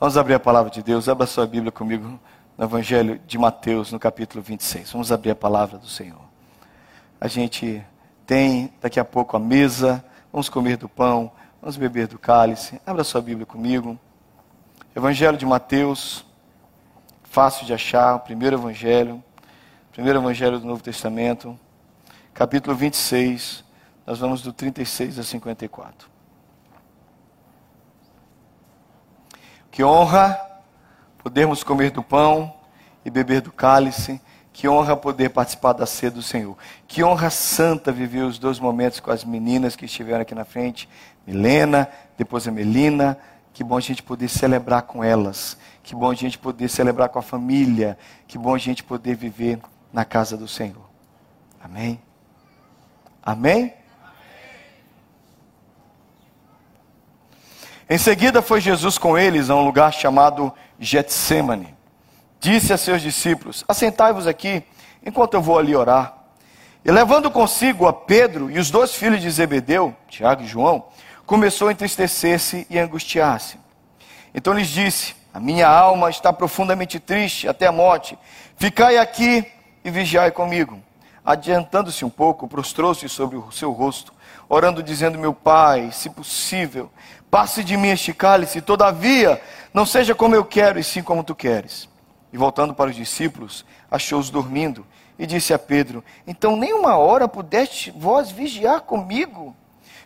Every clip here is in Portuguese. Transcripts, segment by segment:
Vamos abrir a palavra de Deus. Abra sua Bíblia comigo no Evangelho de Mateus, no capítulo 26. Vamos abrir a palavra do Senhor. A gente tem daqui a pouco a mesa, vamos comer do pão, vamos beber do cálice. Abra sua Bíblia comigo. Evangelho de Mateus, fácil de achar, o primeiro evangelho, primeiro evangelho do Novo Testamento, capítulo 26, nós vamos do 36 a 54. Que honra podermos comer do pão e beber do cálice. Que honra poder participar da ceia do Senhor. Que honra santa viver os dois momentos com as meninas que estiveram aqui na frente, Milena, depois a Melina. Que bom a gente poder celebrar com elas. Que bom a gente poder celebrar com a família. Que bom a gente poder viver na casa do Senhor. Amém? Amém? Em seguida foi Jesus com eles a um lugar chamado Getsemane. Disse a seus discípulos: Assentai-vos aqui, enquanto eu vou ali orar. E levando consigo a Pedro e os dois filhos de Zebedeu, Tiago e João, começou a entristecer-se e angustiar-se. Então lhes disse: A minha alma está profundamente triste até a morte. Ficai aqui e vigiai comigo. Adiantando-se um pouco, prostrou-se sobre o seu rosto, orando, dizendo: Meu pai, se possível, Passe de mim este cálice, todavia, não seja como eu quero, e sim como tu queres. E voltando para os discípulos, achou-os dormindo, e disse a Pedro: Então nem uma hora pudeste vós vigiar comigo?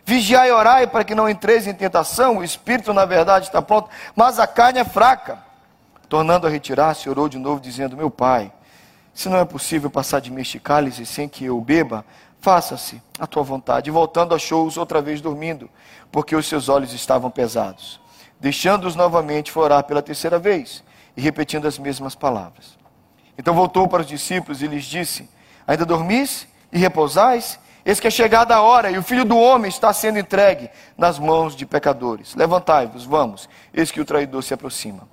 Vigiai e orai para que não entreis em tentação, o espírito na verdade está pronto, mas a carne é fraca. Tornando a retirar-se, orou de novo, dizendo: Meu pai, se não é possível passar de mim este cálice sem que eu beba, faça-se a tua vontade. E voltando, achou-os outra vez dormindo, porque os seus olhos estavam pesados. Deixando-os novamente, foi orar pela terceira vez, e repetindo as mesmas palavras. Então voltou para os discípulos e lhes disse: Ainda dormis e repousais? Eis que é chegada a hora, e o filho do homem está sendo entregue nas mãos de pecadores. Levantai-vos, vamos, eis que o traidor se aproxima.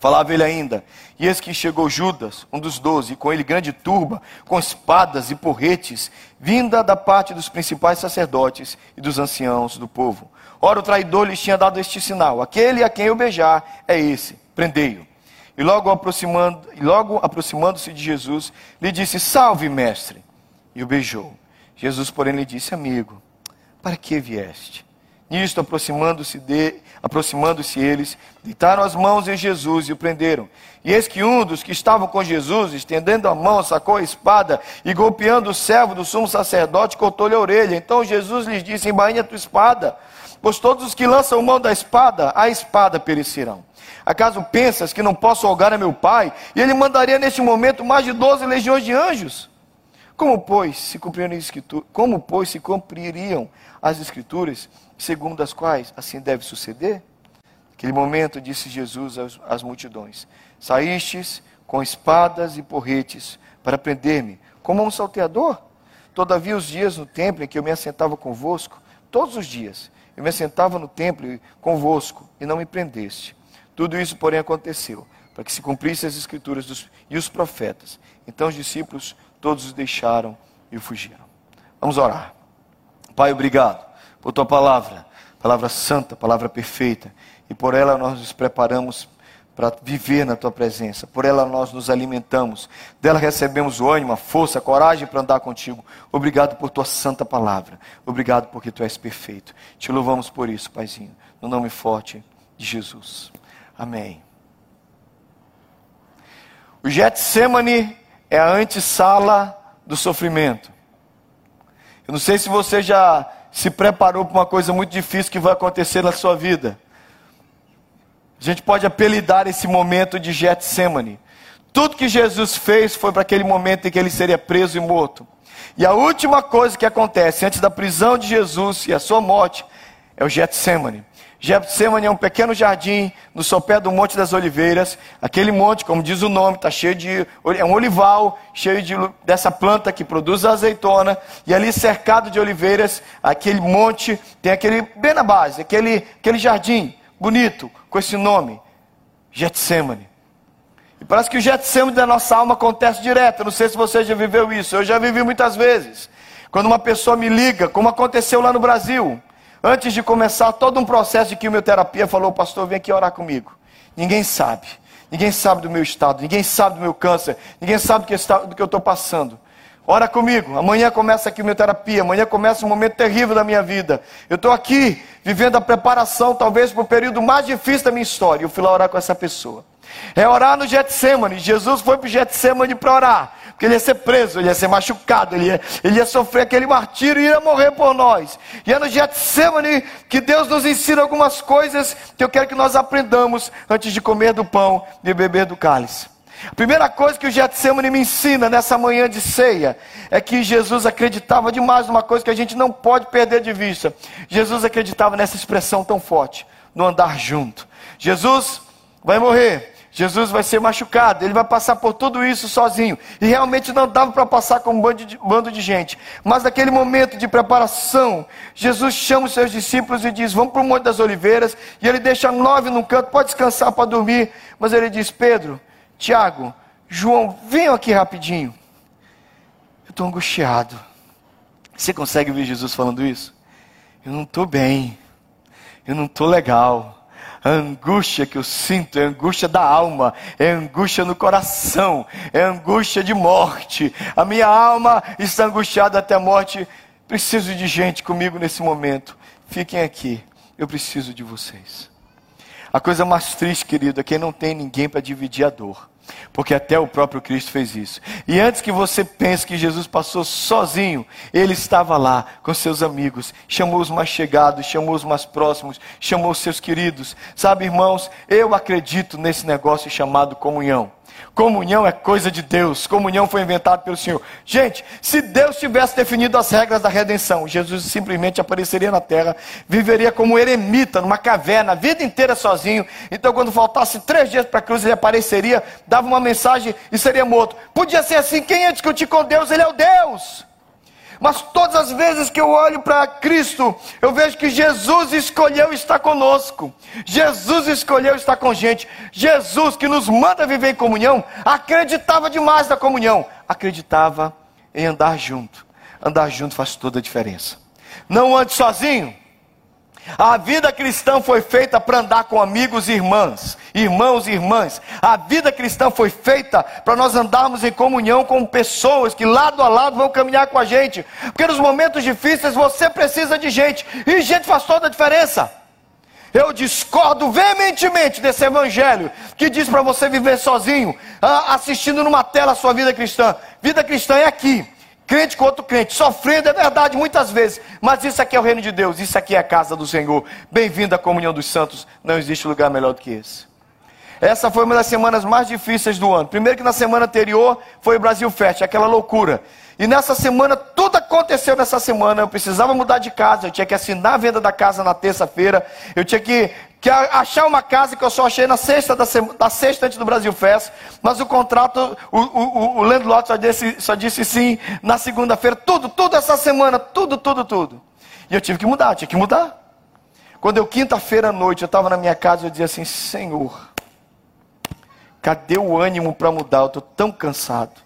Falava ele ainda, e eis que chegou Judas, um dos doze, e com ele grande turba, com espadas e porretes, vinda da parte dos principais sacerdotes e dos anciãos do povo. Ora, o traidor lhes tinha dado este sinal: aquele a quem eu beijar é esse, prendei-o. E logo aproximando, e logo aproximando-se de Jesus, lhe disse: Salve, mestre! E o beijou. Jesus, porém, lhe disse: Amigo, para que vieste? Nisto, aproximando-se de, aproximando-se eles, deitaram as mãos em Jesus e o prenderam. E eis que um dos que estavam com Jesus, estendendo a mão, sacou a espada e golpeando o servo do sumo sacerdote, cortou-lhe a orelha. Então Jesus lhes disse: Embainha a tua espada, pois todos os que lançam mão da espada, a espada perecerão. Acaso pensas que não posso holgar a meu pai, e ele mandaria neste momento mais de doze legiões de anjos? Como, pois, se cumpririam, como, pois, se cumpririam as escrituras segundo as quais assim deve suceder? Naquele momento disse Jesus às, às multidões: Saístes com espadas e porretes para prender-me, como um salteador? Todavia, os dias no templo em que eu me assentava convosco, todos os dias, eu me assentava no templo convosco e não me prendeste. Tudo isso, porém, aconteceu para que se cumprissem as escrituras dos, e os profetas. Então os discípulos todos os deixaram e fugiram. Vamos orar. Pai, obrigado por tua palavra, palavra santa, palavra perfeita, e por ela nós nos preparamos para viver na tua presença, por ela nós nos alimentamos, dela recebemos o ânimo, a força, a coragem para andar contigo. Obrigado por tua santa palavra, obrigado porque tu és perfeito. Te louvamos por isso, Paizinho, no nome forte de Jesus. Amém. O Getsemane é a antessala do sofrimento. Eu não sei se você já se preparou para uma coisa muito difícil que vai acontecer na sua vida. A gente pode apelidar esse momento de Getsemane. Tudo que Jesus fez foi para aquele momento em que ele seria preso e morto. E a última coisa que acontece antes da prisão de Jesus e a sua morte é o Getsemane. Getsemane é um pequeno jardim no sopé do Monte das Oliveiras. Aquele monte, como diz o nome, está cheio de. É um olival, cheio de, dessa planta que produz azeitona. E ali, cercado de oliveiras, aquele monte tem aquele, bem na base, aquele, aquele jardim bonito, com esse nome: Getsemane. E parece que o Getsemane da nossa alma acontece direto. Não sei se você já viveu isso. Eu já vivi muitas vezes. Quando uma pessoa me liga, como aconteceu lá no Brasil. Antes de começar todo um processo de quimioterapia, falou, pastor, vem aqui orar comigo. Ninguém sabe. Ninguém sabe do meu estado, ninguém sabe do meu câncer, ninguém sabe do que eu estou passando. Ora comigo, amanhã começa a quimioterapia, amanhã começa um momento terrível da minha vida. Eu estou aqui vivendo a preparação, talvez para o período mais difícil da minha história. Eu fui lá orar com essa pessoa. É orar no Getsemane. Jesus foi para o Getsemane para orar. Porque ele ia ser preso, ele ia ser machucado, ele ia, ele ia sofrer aquele martírio e ia morrer por nós. E é no Getsemane que Deus nos ensina algumas coisas que eu quero que nós aprendamos antes de comer do pão e beber do cálice. A primeira coisa que o Getsemane me ensina nessa manhã de ceia é que Jesus acreditava demais numa coisa que a gente não pode perder de vista. Jesus acreditava nessa expressão tão forte, no andar junto. Jesus vai morrer, Jesus vai ser machucado, ele vai passar por tudo isso sozinho. E realmente não dava para passar com um bando, de, bando de gente. Mas naquele momento de preparação, Jesus chama os seus discípulos e diz: Vamos para o Monte das Oliveiras. E ele deixa nove num canto, pode descansar para dormir. Mas ele diz: Pedro, Tiago, João, venham aqui rapidinho. Eu estou angustiado. Você consegue ver Jesus falando isso? Eu não estou bem. Eu não estou legal. A angústia que eu sinto é angústia da alma, é angústia no coração, é angústia de morte. A minha alma está angustiada até a morte. Preciso de gente comigo nesse momento. Fiquem aqui. Eu preciso de vocês. A coisa mais triste, querido, é quem não tem ninguém para dividir a dor. Porque até o próprio Cristo fez isso. E antes que você pense que Jesus passou sozinho, ele estava lá com seus amigos, chamou os mais chegados, chamou os mais próximos, chamou os seus queridos. Sabe, irmãos, eu acredito nesse negócio chamado comunhão. Comunhão é coisa de Deus. Comunhão foi inventado pelo Senhor. Gente, se Deus tivesse definido as regras da redenção, Jesus simplesmente apareceria na terra, viveria como eremita, numa caverna, a vida inteira sozinho. Então, quando faltasse três dias para a cruz, ele apareceria, dava uma mensagem e seria morto. Podia ser assim: quem ia discutir com Deus? Ele é o Deus. Mas todas as vezes que eu olho para Cristo, eu vejo que Jesus escolheu estar conosco. Jesus escolheu estar com gente. Jesus, que nos manda viver em comunhão, acreditava demais na comunhão. Acreditava em andar junto. Andar junto faz toda a diferença. Não ande sozinho. A vida cristã foi feita para andar com amigos e irmãs, irmãos e irmãs. A vida cristã foi feita para nós andarmos em comunhão com pessoas que lado a lado vão caminhar com a gente. Porque nos momentos difíceis você precisa de gente, e gente faz toda a diferença. Eu discordo veementemente desse evangelho que diz para você viver sozinho, assistindo numa tela a sua vida cristã. Vida cristã é aqui crente com outro crente, sofrendo, é verdade, muitas vezes, mas isso aqui é o reino de Deus, isso aqui é a casa do Senhor. Bem-vindo à comunhão dos santos, não existe lugar melhor do que esse. Essa foi uma das semanas mais difíceis do ano. Primeiro que na semana anterior foi o Brasil Fest, aquela loucura. E nessa semana, tudo aconteceu nessa semana. Eu precisava mudar de casa, eu tinha que assinar a venda da casa na terça-feira, eu tinha que que achar uma casa que eu só achei na sexta da, da sexta antes do Brasil Fest, mas o contrato, o, o, o landlord só disse, só disse sim na segunda-feira, tudo, tudo essa semana, tudo, tudo, tudo. E eu tive que mudar, tinha que mudar. Quando eu, quinta-feira à noite, eu estava na minha casa, eu dizia assim, Senhor, cadê o ânimo para mudar? Eu estou tão cansado.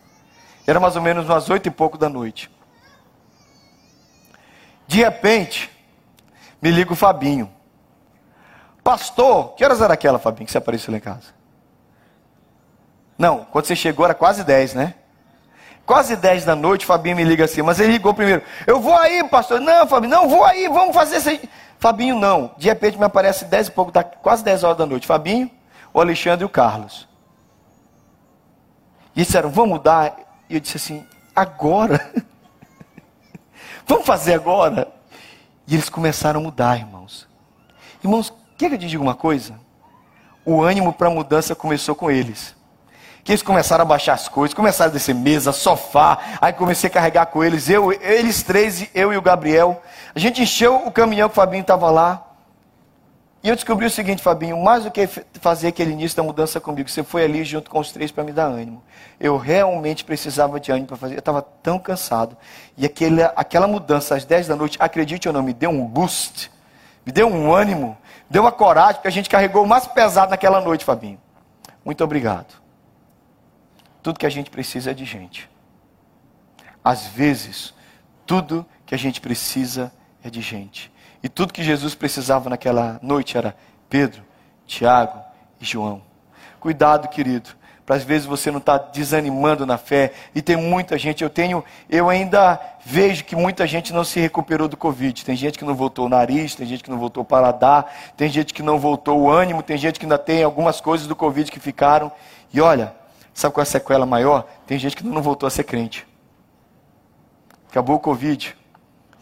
Era mais ou menos umas oito e pouco da noite. De repente, me liga o Fabinho. Pastor, que horas era aquela, Fabinho, que você apareceu lá em casa? Não, quando você chegou era quase 10, né? Quase 10 da noite, Fabinho me liga assim, mas ele ligou primeiro. Eu vou aí, pastor. Não, Fabinho, não, vou aí, vamos fazer isso aí. Fabinho, não. De repente me aparece 10 e pouco, tá quase 10 horas da noite. Fabinho, o Alexandre e o Carlos. E disseram, vamos mudar. E eu disse assim, agora? vamos fazer agora? E eles começaram a mudar, irmãos. Irmãos, Quer que eu te diga uma coisa? O ânimo para a mudança começou com eles. Que eles começaram a baixar as coisas, começaram a descer mesa, sofá, aí comecei a carregar com eles, eu, eles três, eu e o Gabriel. A gente encheu o caminhão que o Fabinho estava lá. E eu descobri o seguinte, Fabinho, mais do que fazer aquele início da mudança comigo, você foi ali junto com os três para me dar ânimo. Eu realmente precisava de ânimo para fazer, eu estava tão cansado. E aquele, aquela mudança às 10 da noite, acredite ou não, me deu um boost, me deu um ânimo Deu uma coragem, porque a gente carregou o mais pesado naquela noite, Fabinho. Muito obrigado. Tudo que a gente precisa é de gente. Às vezes, tudo que a gente precisa é de gente. E tudo que Jesus precisava naquela noite era Pedro, Tiago e João. Cuidado, querido, para às vezes você não estar tá desanimando na fé. E tem muita gente, eu tenho, eu ainda vejo que muita gente não se recuperou do Covid. Tem gente que não voltou o nariz, tem gente que não voltou o paladar, tem gente que não voltou o ânimo, tem gente que ainda tem algumas coisas do Covid que ficaram. E olha, sabe qual é a sequela maior? Tem gente que não voltou a ser crente. Acabou o Covid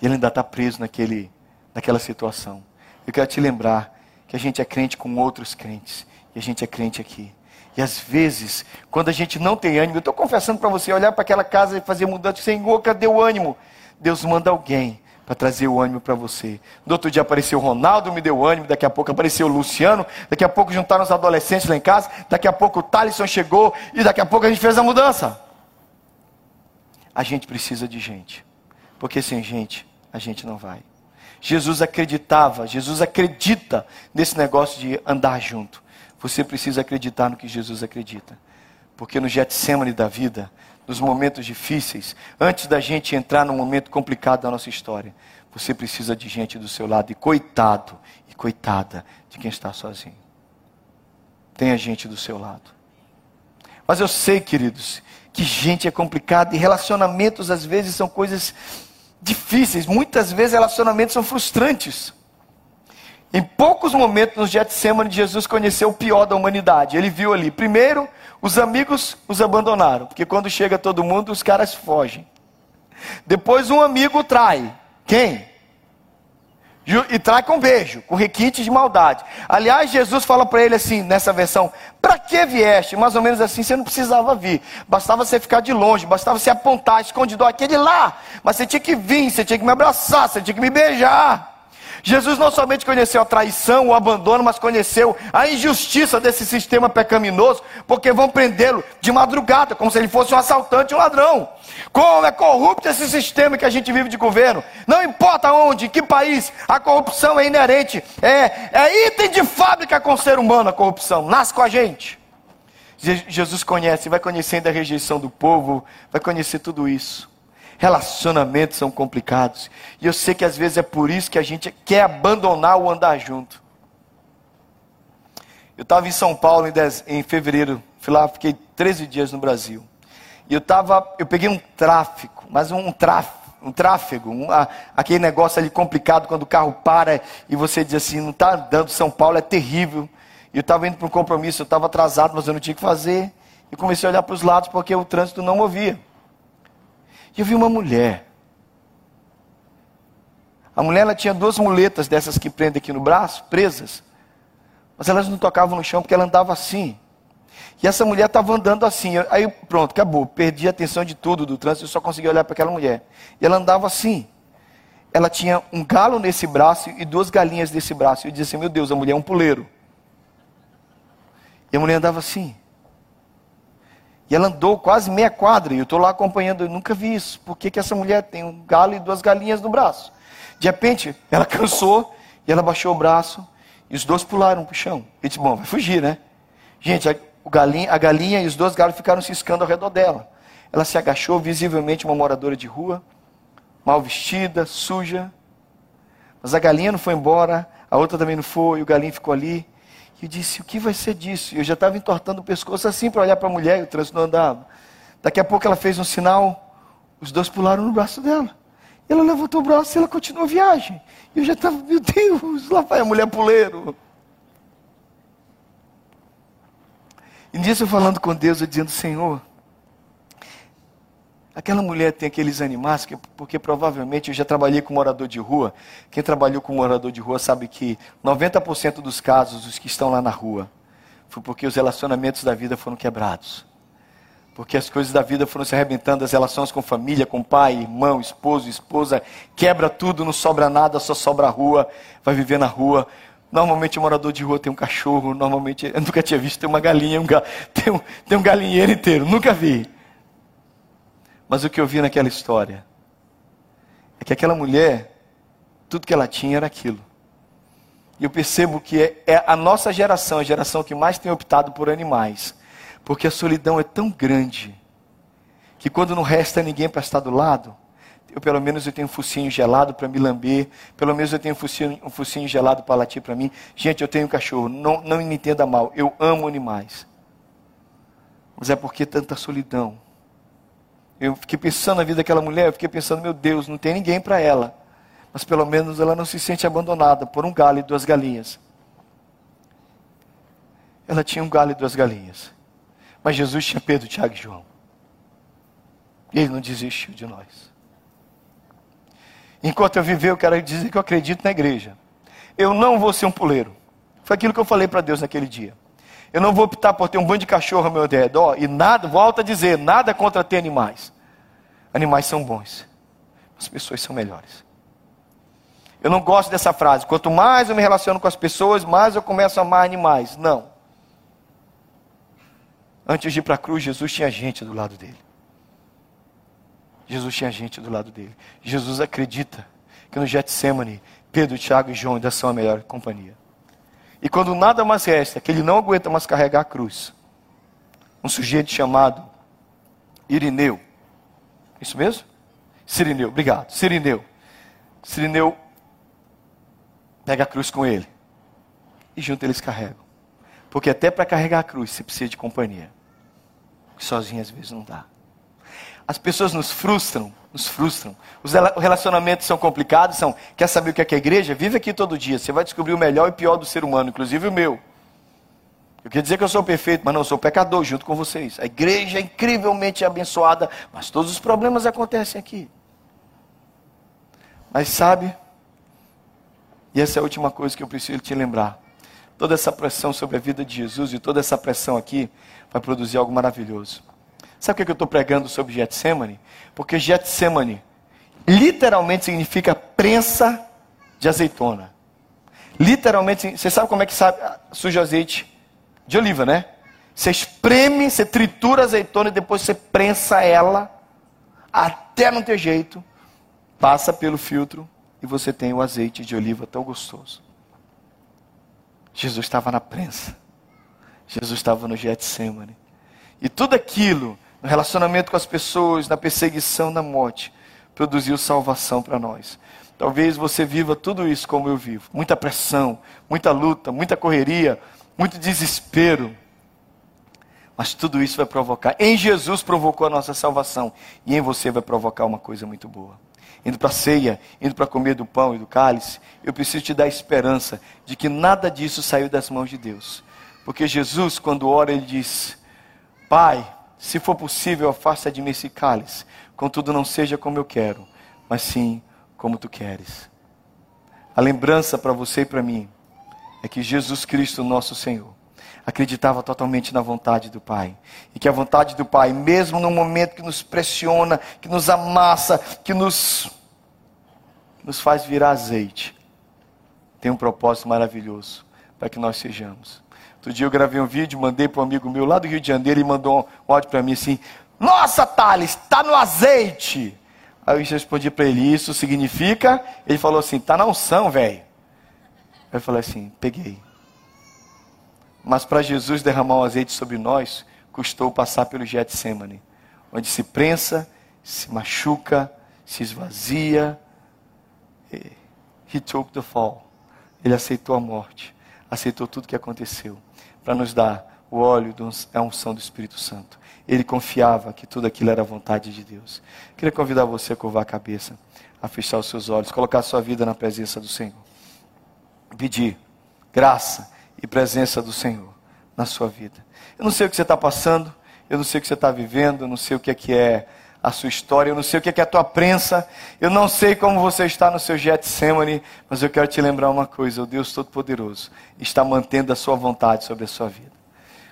e ele ainda está preso naquele, naquela situação. Eu quero te lembrar que a gente é crente com outros crentes. E a gente é crente aqui. E às vezes, quando a gente não tem ânimo, eu estou confessando para você, olhar para aquela casa e fazer mudança, Senhor, cadê o ânimo? Deus manda alguém para trazer o ânimo para você. No outro dia apareceu o Ronaldo, me deu ânimo, daqui a pouco apareceu o Luciano, daqui a pouco juntaram os adolescentes lá em casa, daqui a pouco o Thalisson chegou e daqui a pouco a gente fez a mudança. A gente precisa de gente, porque sem gente a gente não vai. Jesus acreditava, Jesus acredita nesse negócio de andar junto. Você precisa acreditar no que Jesus acredita. Porque no Getsemane da vida, nos momentos difíceis, antes da gente entrar num momento complicado da nossa história, você precisa de gente do seu lado. E coitado e coitada de quem está sozinho. Tenha gente do seu lado. Mas eu sei, queridos, que gente é complicado e relacionamentos às vezes são coisas difíceis. Muitas vezes relacionamentos são frustrantes. Em poucos momentos no Getsemane, Jesus conheceu o pior da humanidade. Ele viu ali, primeiro, os amigos os abandonaram, porque quando chega todo mundo, os caras fogem. Depois um amigo trai. Quem? E trai com beijo, com requinte de maldade. Aliás, Jesus fala para ele assim, nessa versão: Para que vieste? Mais ou menos assim, você não precisava vir. Bastava você ficar de longe, bastava você apontar, escondido aquele lá. Mas você tinha que vir, você tinha que me abraçar, você tinha que me beijar. Jesus não somente conheceu a traição, o abandono, mas conheceu a injustiça desse sistema pecaminoso, porque vão prendê-lo de madrugada, como se ele fosse um assaltante, um ladrão. Como é corrupto esse sistema que a gente vive de governo. Não importa onde, que país, a corrupção é inerente. É, é item de fábrica com o ser humano a corrupção. Nasce com a gente. Jesus conhece, vai conhecendo a rejeição do povo, vai conhecer tudo isso. Relacionamentos são complicados. E eu sei que às vezes é por isso que a gente quer abandonar o andar junto. Eu estava em São Paulo em, dez, em fevereiro, fui lá, fiquei 13 dias no Brasil. E eu tava, eu peguei um tráfico, mas um tráfego, um tráfego, um, a, aquele negócio ali complicado quando o carro para e você diz assim, não está andando, São Paulo é terrível. E eu estava indo para um compromisso, eu estava atrasado, mas eu não tinha que fazer. E comecei a olhar para os lados porque o trânsito não movia. E eu vi uma mulher. A mulher ela tinha duas muletas dessas que prendem aqui no braço, presas. Mas elas não tocavam no chão porque ela andava assim. E essa mulher estava andando assim. Aí pronto, acabou. Perdi a atenção de tudo do trânsito, eu só consegui olhar para aquela mulher. E ela andava assim. Ela tinha um galo nesse braço e duas galinhas nesse braço. E eu disse assim: Meu Deus, a mulher é um puleiro. E a mulher andava assim. E ela andou quase meia quadra, e eu estou lá acompanhando, eu nunca vi isso. Por que, que essa mulher tem um galo e duas galinhas no braço? De repente, ela cansou, e ela baixou o braço, e os dois pularam para o chão. E disse, bom, vai fugir, né? Gente, a, galinha, a galinha e os dois galos ficaram ciscando ao redor dela. Ela se agachou, visivelmente uma moradora de rua, mal vestida, suja. Mas a galinha não foi embora, a outra também não foi, e o galinho ficou ali. E eu disse: o que vai ser disso? E eu já estava entortando o pescoço assim para olhar para a mulher e o trânsito não andava. Daqui a pouco ela fez um sinal, os dois pularam no braço dela. Ela levantou o braço e ela continuou a viagem. E eu já estava, meu Deus, lá vai a mulher puleiro. E nisso eu falando com Deus, eu dizendo, Senhor, Aquela mulher tem aqueles animais, que, porque provavelmente eu já trabalhei com morador de rua. Quem trabalhou com morador de rua sabe que 90% dos casos, os que estão lá na rua, foi porque os relacionamentos da vida foram quebrados. Porque as coisas da vida foram se arrebentando, as relações com família, com pai, irmão, esposo, esposa, quebra tudo, não sobra nada, só sobra a rua, vai viver na rua. Normalmente o morador de rua tem um cachorro, normalmente, eu nunca tinha visto, tem uma galinha, um, tem, um, tem um galinheiro inteiro, nunca vi. Mas o que eu vi naquela história é que aquela mulher, tudo que ela tinha era aquilo. E eu percebo que é, é a nossa geração, a geração que mais tem optado por animais. Porque a solidão é tão grande que quando não resta ninguém para estar do lado, eu pelo menos eu tenho um focinho gelado para me lamber, pelo menos eu tenho um focinho, um focinho gelado para latir para mim. Gente, eu tenho um cachorro, não, não me entenda mal, eu amo animais. Mas é porque tanta solidão. Eu fiquei pensando na vida daquela mulher, eu fiquei pensando, meu Deus, não tem ninguém para ela. Mas pelo menos ela não se sente abandonada por um galho e duas galinhas. Ela tinha um galho e duas galinhas. Mas Jesus tinha Pedro, Tiago e João. E ele não desistiu de nós. Enquanto eu viver, eu quero dizer que eu acredito na igreja. Eu não vou ser um puleiro. Foi aquilo que eu falei para Deus naquele dia. Eu não vou optar por ter um bando de cachorro ao meu redor e nada, volto a dizer, nada contra ter animais. Animais são bons. As pessoas são melhores. Eu não gosto dessa frase. Quanto mais eu me relaciono com as pessoas, mais eu começo a amar animais. Não. Antes de ir para a cruz, Jesus tinha gente do lado dele. Jesus tinha gente do lado dele. Jesus acredita que no Getsemane, Pedro, Tiago e João ainda são a melhor companhia. E quando nada mais resta, que ele não aguenta mais carregar a cruz, um sujeito chamado Irineu, isso mesmo? Sirineu, obrigado. Sirineu. Sirineu pega a cruz com ele. E junto eles carregam. Porque até para carregar a cruz você precisa de companhia. Sozinho às vezes não dá. As pessoas nos frustram, nos frustram. Os relacionamentos são complicados, são. Quer saber o que é, que é igreja? Vive aqui todo dia. Você vai descobrir o melhor e o pior do ser humano, inclusive o meu. Eu queria dizer que eu sou perfeito, mas não, eu sou pecador junto com vocês. A igreja é incrivelmente abençoada, mas todos os problemas acontecem aqui. Mas sabe, e essa é a última coisa que eu preciso te lembrar. Toda essa pressão sobre a vida de Jesus e toda essa pressão aqui vai produzir algo maravilhoso. Sabe o que eu estou pregando sobre Getsemane? Porque Getsemane literalmente significa prensa de azeitona. Literalmente, você sabe como é que sabe, suja azeite de oliva, né? Você espreme, você tritura a azeitona e depois você prensa ela até não ter jeito, passa pelo filtro e você tem o azeite de oliva tão gostoso. Jesus estava na prensa. Jesus estava no Getsemane. E tudo aquilo no relacionamento com as pessoas, na perseguição, na morte, produziu salvação para nós. Talvez você viva tudo isso como eu vivo: muita pressão, muita luta, muita correria, muito desespero. Mas tudo isso vai provocar. Em Jesus provocou a nossa salvação. E em você vai provocar uma coisa muito boa. Indo para a ceia, indo para comer do pão e do cálice, eu preciso te dar esperança de que nada disso saiu das mãos de Deus. Porque Jesus, quando ora, ele diz: Pai, se for possível, afasta de mim esse cálice. Contudo, não seja como eu quero, mas sim como tu queres. A lembrança para você e para mim é que Jesus Cristo, nosso Senhor, acreditava totalmente na vontade do Pai. E que a vontade do Pai, mesmo no momento que nos pressiona, que nos amassa, que nos, nos faz virar azeite, tem um propósito maravilhoso para que nós sejamos. Outro dia eu gravei um vídeo, mandei para um amigo meu lá do Rio de Janeiro, e mandou um áudio para mim assim: Nossa, Thales, está no azeite. Aí eu respondi para ele: Isso significa? Ele falou assim: Está na unção, velho. Eu falei assim: Peguei. Mas para Jesus derramar o um azeite sobre nós, custou passar pelo Getsemane, onde se prensa, se machuca, se esvazia. He took the fall. Ele aceitou a morte, aceitou tudo o que aconteceu para nos dar o óleo, a unção do Espírito Santo. Ele confiava que tudo aquilo era vontade de Deus. Queria convidar você a curvar a cabeça, a fechar os seus olhos, colocar a sua vida na presença do Senhor. Pedir graça e presença do Senhor na sua vida. Eu não sei o que você está passando, eu não sei o que você está vivendo, eu não sei o que é que é a sua história, eu não sei o que é a tua prensa, eu não sei como você está no seu Getsemane, mas eu quero te lembrar uma coisa: o Deus Todo-Poderoso está mantendo a sua vontade sobre a sua vida.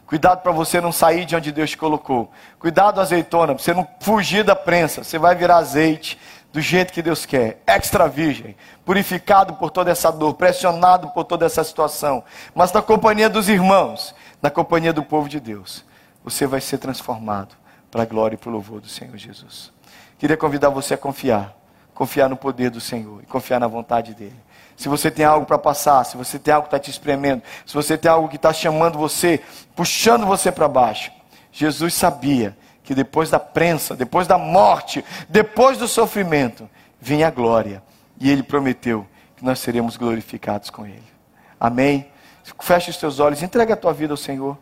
Cuidado para você não sair de onde Deus te colocou. Cuidado, azeitona, para você não fugir da prensa. Você vai virar azeite do jeito que Deus quer. Extra virgem, purificado por toda essa dor, pressionado por toda essa situação. Mas na companhia dos irmãos, na companhia do povo de Deus, você vai ser transformado para a glória e para o louvor do Senhor Jesus. Queria convidar você a confiar, confiar no poder do Senhor e confiar na vontade dEle. Se você tem algo para passar, se você tem algo que está te espremendo, se você tem algo que está chamando você, puxando você para baixo, Jesus sabia que depois da prensa, depois da morte, depois do sofrimento, vinha a glória. E ele prometeu que nós seremos glorificados com ele. Amém? Feche os teus olhos, entrega a tua vida ao Senhor.